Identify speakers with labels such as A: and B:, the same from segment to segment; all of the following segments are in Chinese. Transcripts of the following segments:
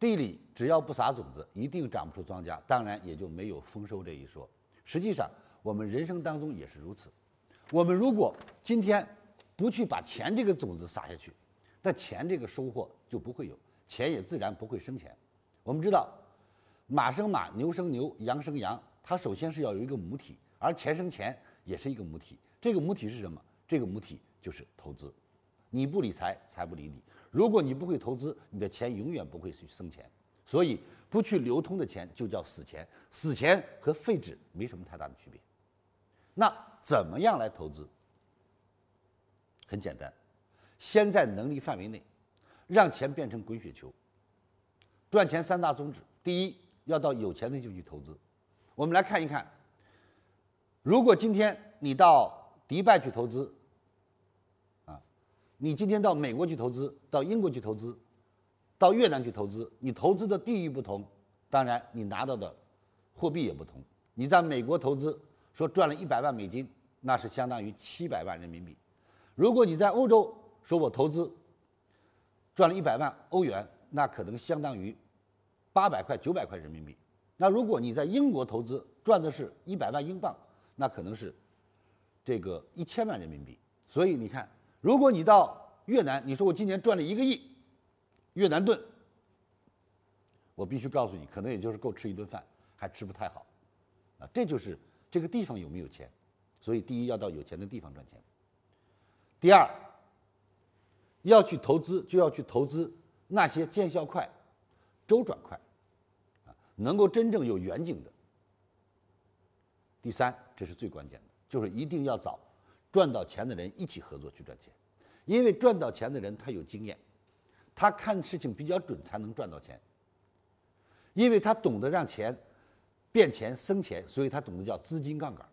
A: 地里只要不撒种子，一定长不出庄稼，当然也就没有丰收这一说。实际上，我们人生当中也是如此。我们如果今天不去把钱这个种子撒下去，那钱这个收获就不会有，钱也自然不会生钱。我们知道，马生马，牛生牛，羊生羊，它首先是要有一个母体，而钱生钱也是一个母体。这个母体是什么？这个母体就是投资。你不理财，财不理你。如果你不会投资，你的钱永远不会去生钱。所以，不去流通的钱就叫死钱。死钱和废纸没什么太大的区别。那怎么样来投资？很简单，先在能力范围内，让钱变成滚雪球。赚钱三大宗旨：第一，要到有钱的地方去投资。我们来看一看，如果今天你到迪拜去投资。你今天到美国去投资，到英国去投资，到越南去投资，你投资的地域不同，当然你拿到的货币也不同。你在美国投资，说赚了一百万美金，那是相当于七百万人民币；如果你在欧洲说我投资赚了一百万欧元，那可能相当于八百块、九百块人民币。那如果你在英国投资赚的是一百万英镑，那可能是这个一千万人民币。所以你看。如果你到越南，你说我今年赚了一个亿越南盾，我必须告诉你，可能也就是够吃一顿饭，还吃不太好，啊，这就是这个地方有没有钱。所以，第一要到有钱的地方赚钱。第二，要去投资，就要去投资那些见效快、周转快，啊，能够真正有远景的。第三，这是最关键的，就是一定要找。赚到钱的人一起合作去赚钱，因为赚到钱的人他有经验，他看事情比较准，才能赚到钱。因为他懂得让钱变钱生钱，所以他懂得叫资金杠杆。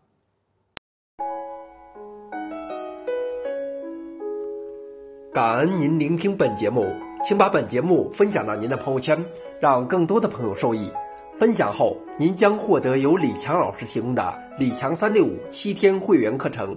B: 感恩您聆听本节目，请把本节目分享到您的朋友圈，让更多的朋友受益。分享后，您将获得由李强老师提供的李强三六五七天会员课程。